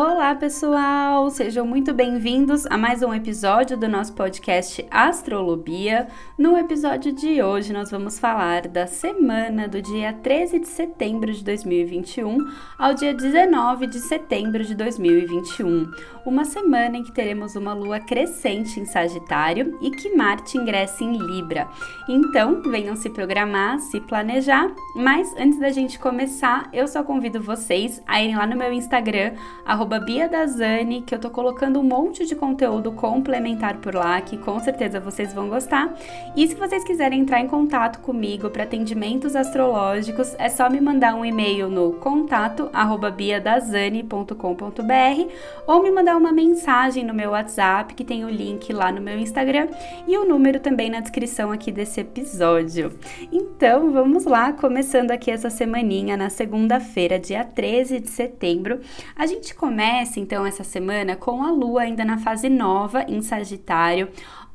Olá, pessoal! Sejam muito bem-vindos a mais um episódio do nosso podcast Astrolobia. No episódio de hoje, nós vamos falar da semana do dia 13 de setembro de 2021 ao dia 19 de setembro de 2021. Uma semana em que teremos uma lua crescente em Sagitário e que Marte ingressa em Libra. Então, venham se programar, se planejar. Mas antes da gente começar, eu só convido vocês a irem lá no meu Instagram, arroba Bia Dazani, que eu tô colocando um monte de conteúdo complementar por lá, que com certeza vocês vão gostar. E se vocês quiserem entrar em contato comigo para atendimentos astrológicos, é só me mandar um e-mail no contato biadazani.com.br ou me mandar uma mensagem no meu WhatsApp, que tem o link lá no meu Instagram e o número também na descrição aqui desse episódio. Então, vamos lá, começando aqui essa semaninha na segunda-feira, dia 13 de setembro. A gente começa então essa semana com a lua ainda na fase nova em Sagitário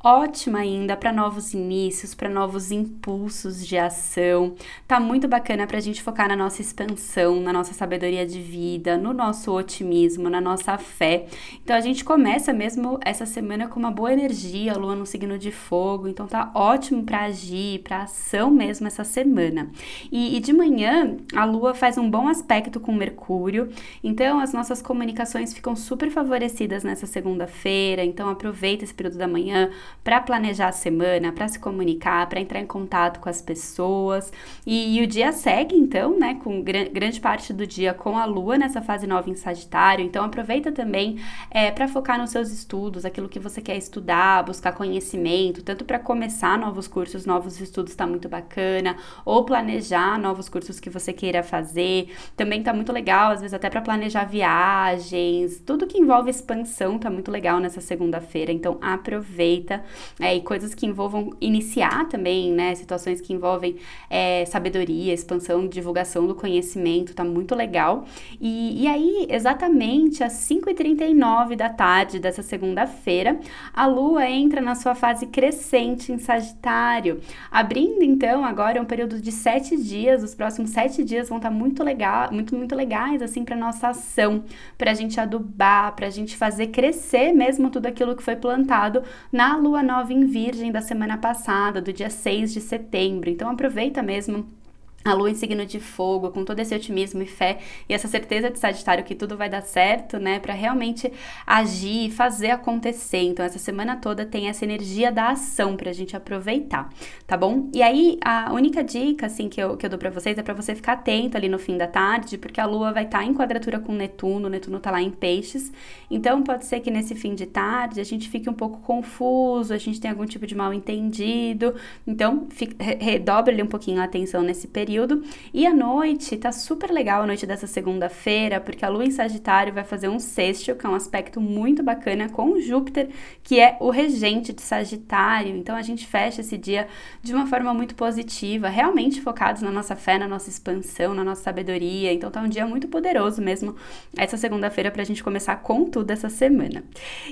ótima ainda para novos inícios, para novos impulsos de ação. Tá muito bacana para a gente focar na nossa expansão, na nossa sabedoria de vida, no nosso otimismo, na nossa fé. Então a gente começa mesmo essa semana com uma boa energia, a lua no signo de fogo, então tá ótimo para agir, para ação mesmo essa semana. E, e de manhã a lua faz um bom aspecto com Mercúrio, então as nossas comunicações ficam super favorecidas nessa segunda-feira. Então aproveita esse período da manhã para planejar a semana, para se comunicar, para entrar em contato com as pessoas. E, e o dia segue, então, né, com gr grande parte do dia com a lua nessa fase nova em Sagitário. Então, aproveita também é, para focar nos seus estudos, aquilo que você quer estudar, buscar conhecimento, tanto para começar novos cursos, novos estudos está muito bacana, ou planejar novos cursos que você queira fazer. Também tá muito legal, às vezes até para planejar viagens, tudo que envolve expansão tá muito legal nessa segunda-feira. Então, aproveita é, e coisas que envolvam iniciar também, né? Situações que envolvem é, sabedoria, expansão, divulgação do conhecimento, tá muito legal. E, e aí, exatamente às 5h39 da tarde dessa segunda-feira, a Lua entra na sua fase crescente em Sagitário, abrindo então agora um período de sete dias. Os próximos sete dias vão estar tá muito legal, muito, muito legais assim para nossa ação, para a gente adubar, para a gente fazer crescer mesmo tudo aquilo que foi plantado na Lua lua nova em Virgem da semana passada, do dia 6 de setembro. Então aproveita mesmo a lua em signo de fogo, com todo esse otimismo e fé e essa certeza de Sagitário que tudo vai dar certo, né, para realmente agir, fazer acontecer. Então, essa semana toda tem essa energia da ação pra gente aproveitar, tá bom? E aí, a única dica, assim, que eu, que eu dou pra vocês é para você ficar atento ali no fim da tarde, porque a lua vai estar tá em quadratura com Netuno, Netuno tá lá em Peixes, então pode ser que nesse fim de tarde a gente fique um pouco confuso, a gente tenha algum tipo de mal entendido, então redobre ali um pouquinho a atenção nesse período período. E à noite, tá super legal a noite dessa segunda-feira, porque a lua em Sagitário vai fazer um sextil, que é um aspecto muito bacana com Júpiter, que é o regente de Sagitário. Então a gente fecha esse dia de uma forma muito positiva, realmente focados na nossa fé, na nossa expansão, na nossa sabedoria. Então tá um dia muito poderoso mesmo essa segunda-feira pra gente começar com tudo essa semana.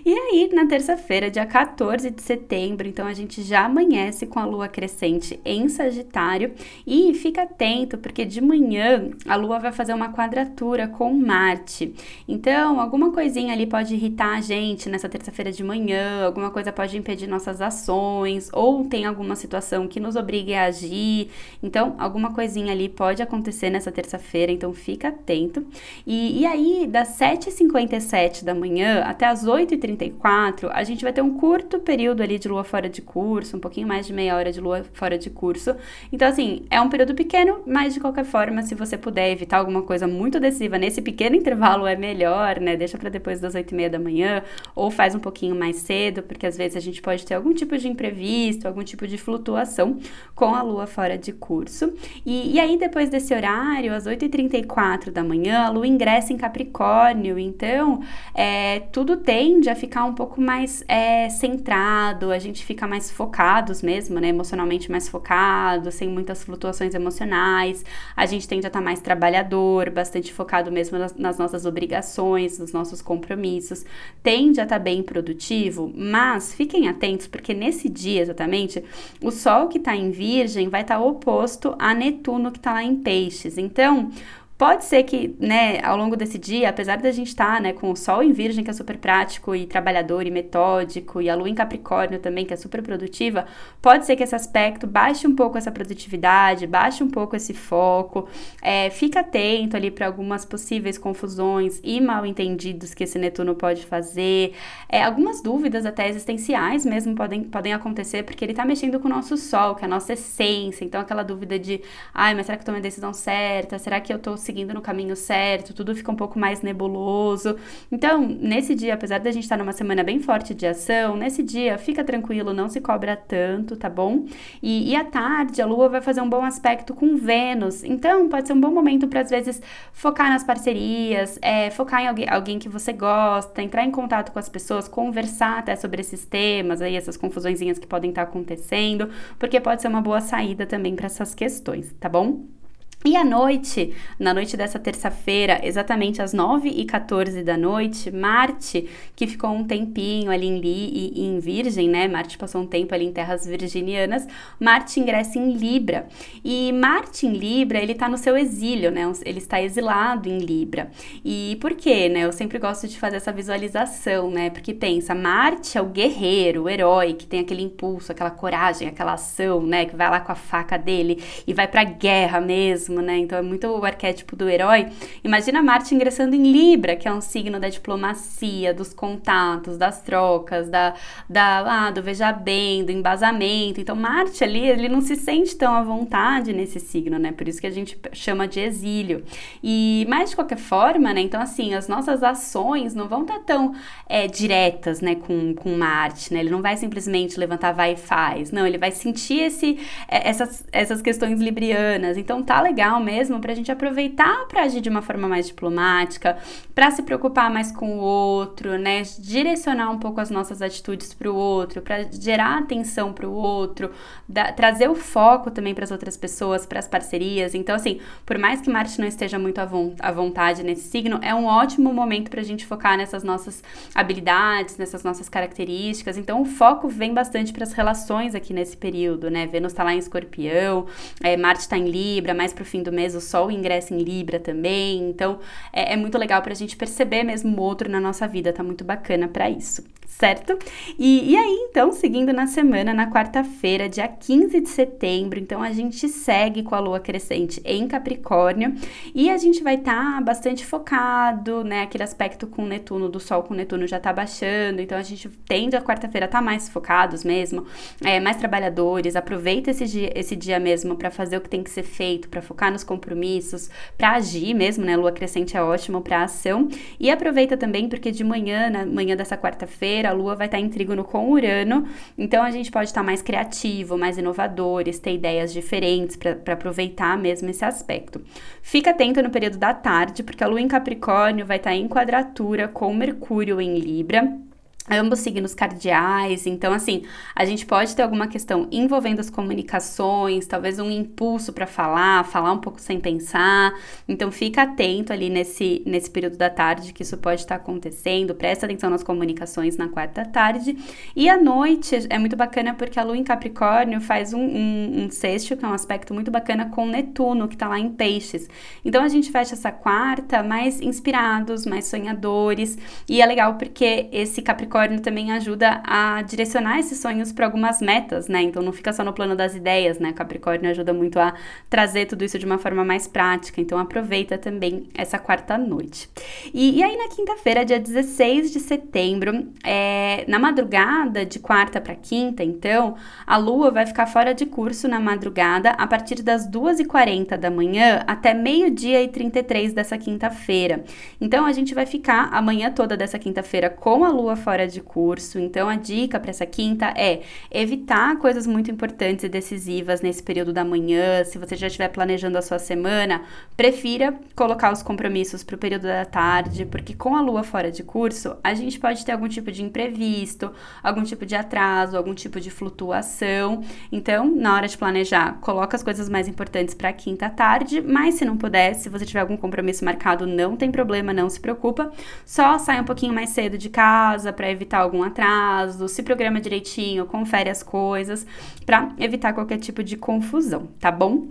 E aí, na terça-feira, dia 14 de setembro, então a gente já amanhece com a lua crescente em Sagitário e fica atento, porque de manhã a Lua vai fazer uma quadratura com Marte. Então, alguma coisinha ali pode irritar a gente nessa terça-feira de manhã, alguma coisa pode impedir nossas ações, ou tem alguma situação que nos obrigue a agir. Então, alguma coisinha ali pode acontecer nessa terça-feira, então fica atento. E, e aí, das 7h57 da manhã até as 8h34, a gente vai ter um curto período ali de lua fora de curso, um pouquinho mais de meia hora de lua fora de curso. Então, assim, é um período pequeno pequeno, mas de qualquer forma, se você puder evitar alguma coisa muito decisiva nesse pequeno intervalo, é melhor, né? Deixa para depois das oito e meia da manhã, ou faz um pouquinho mais cedo, porque às vezes a gente pode ter algum tipo de imprevisto, algum tipo de flutuação com a lua fora de curso. E, e aí, depois desse horário, às 8h34 da manhã, a lua ingressa em Capricórnio, então é, tudo tende a ficar um pouco mais é, centrado, a gente fica mais focados mesmo, né? Emocionalmente mais focado, sem muitas flutuações emocionais profissionais, a gente tende a estar mais trabalhador, bastante focado mesmo nas, nas nossas obrigações, nos nossos compromissos, tende a estar bem produtivo, mas fiquem atentos porque nesse dia exatamente, o Sol que está em Virgem vai estar oposto a Netuno que está lá em Peixes. Então, Pode ser que, né, ao longo desse dia, apesar da gente estar, tá, né, com o Sol em Virgem, que é super prático e trabalhador e metódico, e a Lua em Capricórnio também, que é super produtiva, pode ser que esse aspecto baixe um pouco essa produtividade, baixe um pouco esse foco, é, fica atento ali para algumas possíveis confusões e mal entendidos que esse Netuno pode fazer, é, algumas dúvidas até existenciais mesmo podem, podem acontecer, porque ele está mexendo com o nosso Sol, que é a nossa essência, então aquela dúvida de, ai, mas será que eu tomei a decisão certa? Será que eu tô seguindo no caminho certo, tudo fica um pouco mais nebuloso. Então, nesse dia, apesar da gente estar numa semana bem forte de ação, nesse dia fica tranquilo, não se cobra tanto, tá bom? E, e à tarde, a Lua vai fazer um bom aspecto com Vênus, então pode ser um bom momento para às vezes focar nas parcerias, é, focar em alguém, alguém que você gosta, entrar em contato com as pessoas, conversar até sobre esses temas, aí essas confusõezinhas que podem estar acontecendo, porque pode ser uma boa saída também para essas questões, tá bom? E à noite, na noite dessa terça-feira, exatamente às 9h14 da noite, Marte, que ficou um tempinho ali em, Li, em Virgem, né? Marte passou um tempo ali em terras virginianas, Marte ingressa em Libra. E Marte em Libra, ele tá no seu exílio, né? Ele está exilado em Libra. E por quê, né? Eu sempre gosto de fazer essa visualização, né? Porque pensa, Marte é o guerreiro, o herói, que tem aquele impulso, aquela coragem, aquela ação, né? Que vai lá com a faca dele e vai pra guerra mesmo mesmo, né? Então é muito o arquétipo do herói. Imagina Marte ingressando em Libra, que é um signo da diplomacia, dos contatos, das trocas, da, da ah, do veja bem, do embasamento. Então Marte ali, ele não se sente tão à vontade nesse signo, né? Por isso que a gente chama de exílio. E mas de qualquer forma, né? Então assim, as nossas ações não vão estar tão é, diretas, né, com, com Marte, né? Ele não vai simplesmente levantar vai e faz. Não, ele vai sentir esse é, essas essas questões librianas. Então tá legal legal mesmo para a gente aproveitar para agir de uma forma mais diplomática, para se preocupar mais com o outro, né? Direcionar um pouco as nossas atitudes para o outro, para gerar atenção para o outro, da, trazer o foco também para as outras pessoas, para as parcerias. Então, assim, por mais que Marte não esteja muito à, vo à vontade nesse signo, é um ótimo momento para a gente focar nessas nossas habilidades, nessas nossas características. Então, o foco vem bastante para as relações aqui nesse período, né? Vênus está lá em Escorpião, é, Marte está em Libra, mais pro fim do mês o Sol ingressa em Libra também. Então é, é muito legal para a gente perceber mesmo o outro na nossa vida, tá muito bacana para isso certo? E, e aí, então, seguindo na semana, na quarta-feira, dia 15 de setembro, então a gente segue com a lua crescente em Capricórnio e a gente vai estar tá bastante focado, né? Aquele aspecto com Netuno, do Sol com Netuno já tá baixando, então a gente tende a quarta-feira tá mais focados mesmo, é, mais trabalhadores, aproveita esse dia, esse dia mesmo para fazer o que tem que ser feito, para focar nos compromissos, para agir mesmo, né? Lua crescente é ótimo para ação e aproveita também porque de manhã, na manhã dessa quarta-feira, a Lua vai estar em trígono com Urano, então a gente pode estar mais criativo, mais inovadores, ter ideias diferentes para aproveitar mesmo esse aspecto. Fica atento no período da tarde, porque a Lua em Capricórnio vai estar em quadratura com Mercúrio em Libra ambos signos cardeais, então assim, a gente pode ter alguma questão envolvendo as comunicações, talvez um impulso para falar, falar um pouco sem pensar. Então fica atento ali nesse nesse período da tarde que isso pode estar acontecendo. Presta atenção nas comunicações na quarta tarde e à noite é muito bacana porque a Lua em Capricórnio faz um, um, um sexto que é um aspecto muito bacana com Netuno que está lá em Peixes. Então a gente fecha essa quarta mais inspirados, mais sonhadores e é legal porque esse Capricórnio Capricórnio também ajuda a direcionar esses sonhos para algumas metas, né? Então não fica só no plano das ideias, né? Capricórnio ajuda muito a trazer tudo isso de uma forma mais prática. Então aproveita também essa quarta noite. E, e aí na quinta-feira, dia 16 de setembro, é, na madrugada de quarta para quinta, então, a Lua vai ficar fora de curso na madrugada a partir das 2h40 da manhã até meio-dia e 33 dessa quinta-feira. Então a gente vai ficar a manhã toda dessa quinta-feira com a Lua fora fora de curso. Então, a dica para essa quinta é evitar coisas muito importantes e decisivas nesse período da manhã. Se você já estiver planejando a sua semana, prefira colocar os compromissos para o período da tarde, porque com a lua fora de curso, a gente pode ter algum tipo de imprevisto, algum tipo de atraso, algum tipo de flutuação. Então, na hora de planejar, coloca as coisas mais importantes para quinta tarde, mas se não puder, se você tiver algum compromisso marcado, não tem problema, não se preocupa. Só sai um pouquinho mais cedo de casa para evitar algum atraso, se programa direitinho, confere as coisas para evitar qualquer tipo de confusão, tá bom?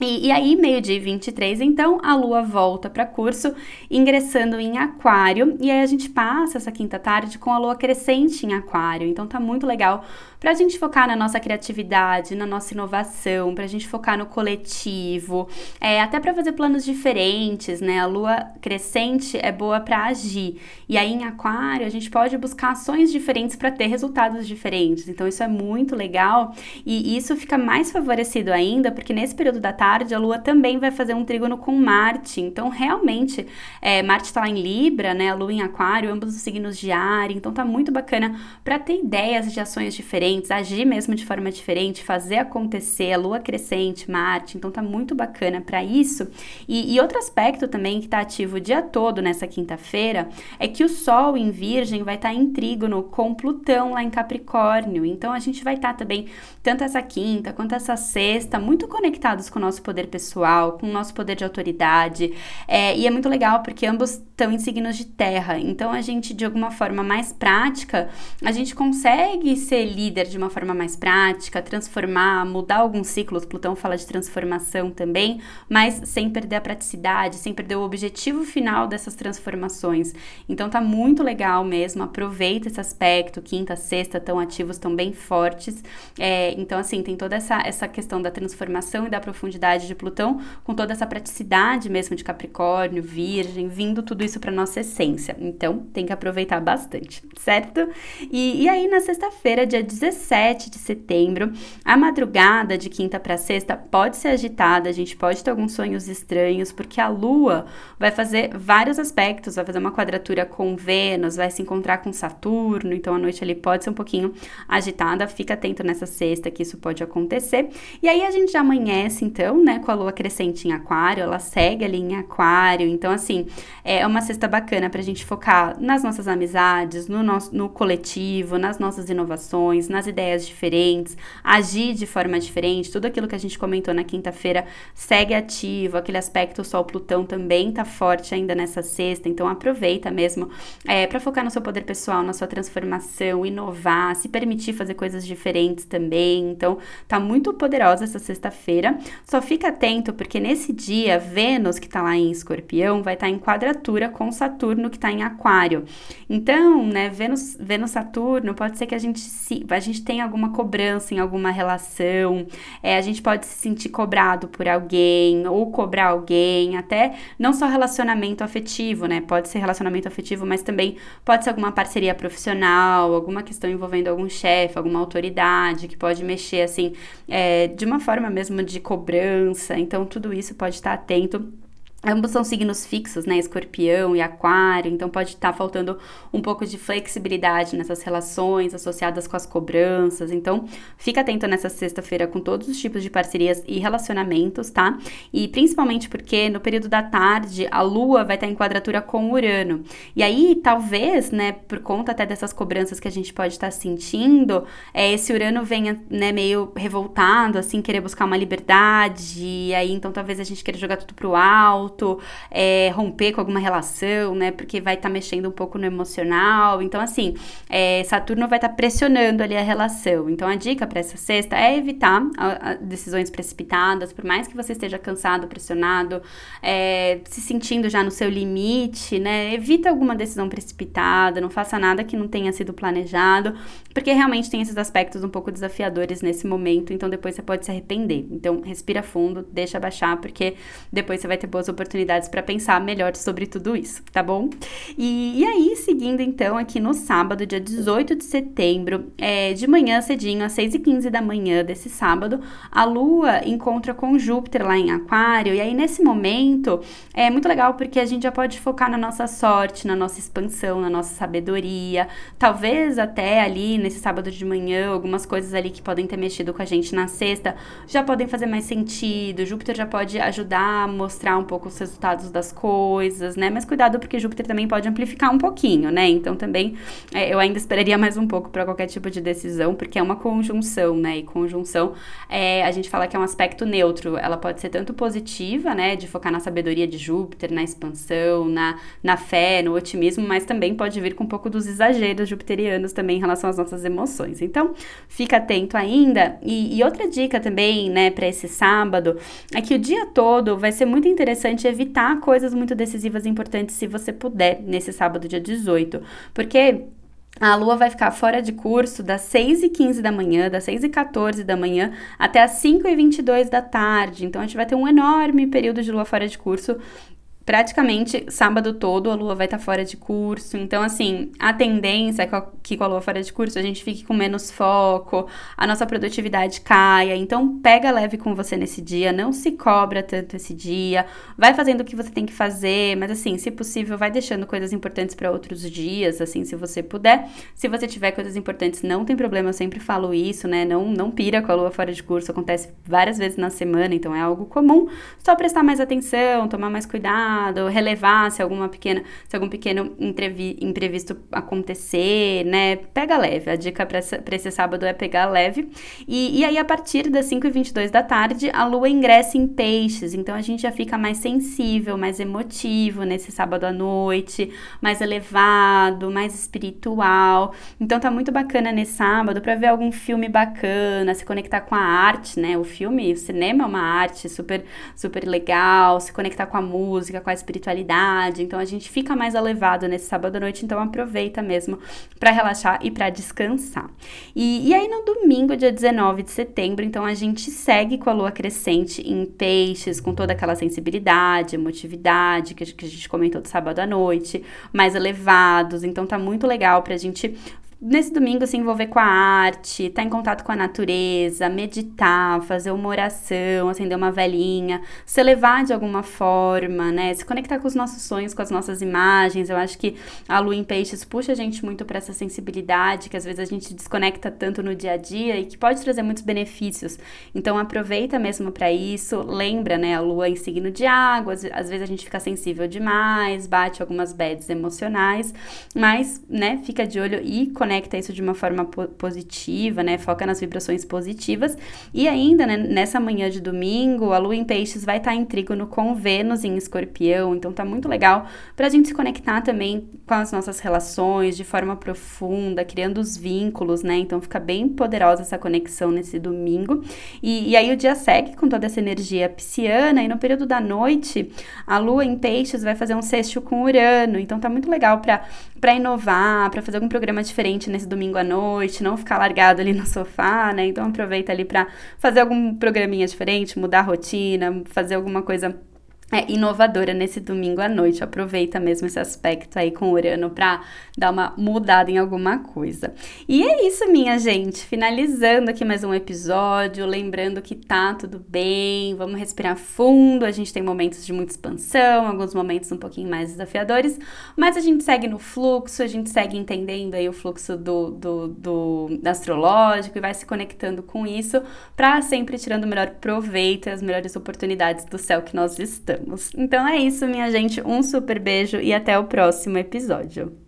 E, e, aí, meio-dia 23, então, a lua volta para curso, ingressando em Aquário, e aí a gente passa essa quinta tarde com a lua crescente em Aquário. Então, tá muito legal para a gente focar na nossa criatividade, na nossa inovação, para a gente focar no coletivo, é, até para fazer planos diferentes, né? A lua crescente é boa para agir. E aí, em Aquário, a gente pode buscar ações diferentes para ter resultados diferentes. Então, isso é muito legal e isso fica mais favorecido ainda, porque nesse período da tarde, a Lua também vai fazer um trígono com Marte. Então, realmente, é, Marte está lá em Libra, né? A Lua em Aquário, ambos os signos de ar. Então, tá muito bacana para ter ideias de ações diferentes, agir mesmo de forma diferente, fazer acontecer. A Lua crescente, Marte. Então, tá muito bacana para isso. E, e, outro aspecto também que tá ativo o dia todo nessa quinta-feira é que o Sol em Virgem vai estar tá em trígono com Plutão lá em Capricórnio. Então, a gente vai estar tá também, tanto essa quinta quanto essa sexta, muito conectados com o nosso poder pessoal, com o nosso poder de autoridade. É, e é muito legal porque ambos estão em signos de terra. Então a gente, de alguma forma mais prática, a gente consegue ser líder de uma forma mais prática, transformar, mudar alguns ciclos. Plutão fala de transformação também, mas sem perder a praticidade, sem perder o objetivo final dessas transformações. Então tá muito legal mesmo. Aproveita esse aspecto. Quinta, sexta estão ativos, estão bem fortes. É, então, assim, tem toda essa, essa questão da transformação e da profundidade de Plutão, com toda essa praticidade mesmo de Capricórnio, Virgem, vindo tudo isso para nossa essência. Então, tem que aproveitar bastante, certo? E, e aí, na sexta-feira, dia 17 de setembro, a madrugada de quinta para sexta pode ser agitada, a gente pode ter alguns sonhos estranhos, porque a Lua vai fazer vários aspectos, vai fazer uma quadratura com Vênus, vai se encontrar com Saturno, então a noite ali pode ser um pouquinho agitada, fica atento nessa sexta que isso pode acontecer. E aí a gente já amanhece, então, né, com a lua crescente em aquário, ela segue ali em aquário, então assim, é uma cesta bacana pra gente focar nas nossas amizades, no nosso no coletivo, nas nossas inovações, nas ideias diferentes, agir de forma diferente, tudo aquilo que a gente comentou na quinta-feira segue ativo, aquele aspecto Sol-Plutão também tá forte ainda nessa sexta, então aproveita mesmo é, para focar no seu poder pessoal, na sua transformação, inovar, se permitir fazer coisas diferentes também, então tá muito poderosa essa sexta-feira, só fica atento porque nesse dia, Vênus, que está lá em escorpião, vai estar tá em quadratura com Saturno, que está em aquário. Então, né, Vênus, Vênus Saturno, pode ser que a gente, se, a gente tenha alguma cobrança em alguma relação, é, a gente pode se sentir cobrado por alguém, ou cobrar alguém, até não só relacionamento afetivo, né? Pode ser relacionamento afetivo, mas também pode ser alguma parceria profissional, alguma questão envolvendo algum chefe, alguma autoridade, que pode mexer, assim, é, de uma forma mesmo de cobrança então tudo isso pode estar atento Ambos são signos fixos, né? Escorpião e Aquário, então pode estar tá faltando um pouco de flexibilidade nessas relações associadas com as cobranças. Então, fica atento nessa sexta-feira com todos os tipos de parcerias e relacionamentos, tá? E principalmente porque no período da tarde a Lua vai estar tá em quadratura com Urano. E aí, talvez, né, por conta até dessas cobranças que a gente pode estar tá sentindo, é, esse Urano venha, né, meio revoltado, assim, querer buscar uma liberdade. E aí, então, talvez a gente queira jogar tudo pro alto é, romper com alguma relação, né? Porque vai estar tá mexendo um pouco no emocional. Então, assim, é, Saturno vai estar tá pressionando ali a relação. Então, a dica para essa sexta é evitar a, a decisões precipitadas, por mais que você esteja cansado, pressionado, é, se sentindo já no seu limite, né? Evita alguma decisão precipitada, não faça nada que não tenha sido planejado, porque realmente tem esses aspectos um pouco desafiadores nesse momento, então depois você pode se arrepender. Então, respira fundo, deixa baixar, porque depois você vai ter boas oportunidades oportunidades para pensar melhor sobre tudo isso, tá bom? E, e, aí, seguindo então aqui no sábado, dia 18 de setembro, é, de manhã cedinho, às 6h15 da manhã desse sábado, a Lua encontra com Júpiter lá em Aquário, e aí nesse momento é muito legal porque a gente já pode focar na nossa sorte, na nossa expansão, na nossa sabedoria, talvez até ali nesse sábado de manhã, algumas coisas ali que podem ter mexido com a gente na sexta já podem fazer mais sentido, Júpiter já pode ajudar a mostrar um pouco os resultados das coisas, né? Mas cuidado porque Júpiter também pode amplificar um pouquinho, né? Então também é, eu ainda esperaria mais um pouco para qualquer tipo de decisão, porque é uma conjunção, né? E conjunção, é, a gente fala que é um aspecto neutro. Ela pode ser tanto positiva, né? De focar na sabedoria de Júpiter, na expansão, na, na fé, no otimismo, mas também pode vir com um pouco dos exageros jupiterianos também em relação às nossas emoções. Então, fica atento ainda. E, e outra dica também, né, para esse sábado, é que o dia todo vai ser muito interessante evitar coisas muito decisivas e importantes se você puder nesse sábado, dia 18. Porque a lua vai ficar fora de curso das 6 e 15 da manhã, das 6 e 14 da manhã até as 5 e 22 da tarde. Então a gente vai ter um enorme período de lua fora de curso praticamente sábado todo a lua vai estar tá fora de curso. Então, assim, a tendência é que com a lua fora de curso a gente fique com menos foco, a nossa produtividade caia. Então, pega leve com você nesse dia, não se cobra tanto esse dia, vai fazendo o que você tem que fazer, mas assim, se possível, vai deixando coisas importantes para outros dias, assim, se você puder. Se você tiver coisas importantes, não tem problema, eu sempre falo isso, né? Não, não pira com a lua fora de curso, acontece várias vezes na semana, então é algo comum. Só prestar mais atenção, tomar mais cuidado relevar se alguma pequena, se algum pequeno imprevisto acontecer, né? Pega leve. A dica para esse sábado é pegar leve. E, e aí, a partir das 5 e 22 da tarde, a lua ingressa em peixes. Então, a gente já fica mais sensível, mais emotivo nesse sábado à noite, mais elevado, mais espiritual. Então, tá muito bacana nesse sábado para ver algum filme bacana, se conectar com a arte, né? O filme, o cinema é uma arte super, super legal, se conectar com a música, com a espiritualidade. Então a gente fica mais elevado nesse sábado à noite, então aproveita mesmo para relaxar e para descansar. E, e aí no domingo, dia 19 de setembro, então a gente segue com a lua crescente em peixes, com toda aquela sensibilidade, emotividade que a gente comentou do sábado à noite, mais elevados. Então tá muito legal pra gente nesse domingo se envolver com a arte, estar tá em contato com a natureza, meditar, fazer uma oração, acender uma velhinha, se elevar de alguma forma, né? Se conectar com os nossos sonhos, com as nossas imagens. Eu acho que a lua em peixes puxa a gente muito para essa sensibilidade que às vezes a gente desconecta tanto no dia a dia e que pode trazer muitos benefícios. Então aproveita mesmo para isso, lembra, né, a lua em signo de água, às, vezes a gente fica sensível demais, bate algumas bads emocionais, mas, né, fica de olho e conecta conecta isso de uma forma po positiva, né? Foca nas vibrações positivas. E ainda, né, nessa manhã de domingo, a lua em peixes vai estar tá em trígono com Vênus em escorpião. Então tá muito legal pra gente se conectar também com as nossas relações de forma profunda, criando os vínculos, né? Então fica bem poderosa essa conexão nesse domingo. E, e aí o dia segue com toda essa energia pisciana, e no período da noite, a lua em peixes vai fazer um sexto com Urano. Então tá muito legal pra, pra inovar, pra fazer algum programa diferente nesse domingo à noite, não ficar largado ali no sofá, né? Então aproveita ali para fazer algum programinha diferente, mudar a rotina, fazer alguma coisa é, inovadora nesse domingo à noite. Aproveita mesmo esse aspecto aí com o Urano para dar uma mudada em alguma coisa. E é isso, minha gente. Finalizando aqui mais um episódio, lembrando que tá tudo bem, vamos respirar fundo. A gente tem momentos de muita expansão, alguns momentos um pouquinho mais desafiadores, mas a gente segue no fluxo, a gente segue entendendo aí o fluxo do, do, do astrológico e vai se conectando com isso para sempre tirando o melhor proveito e as melhores oportunidades do céu que nós Então é isso, minha gente. Um super beijo e até o próximo episódio.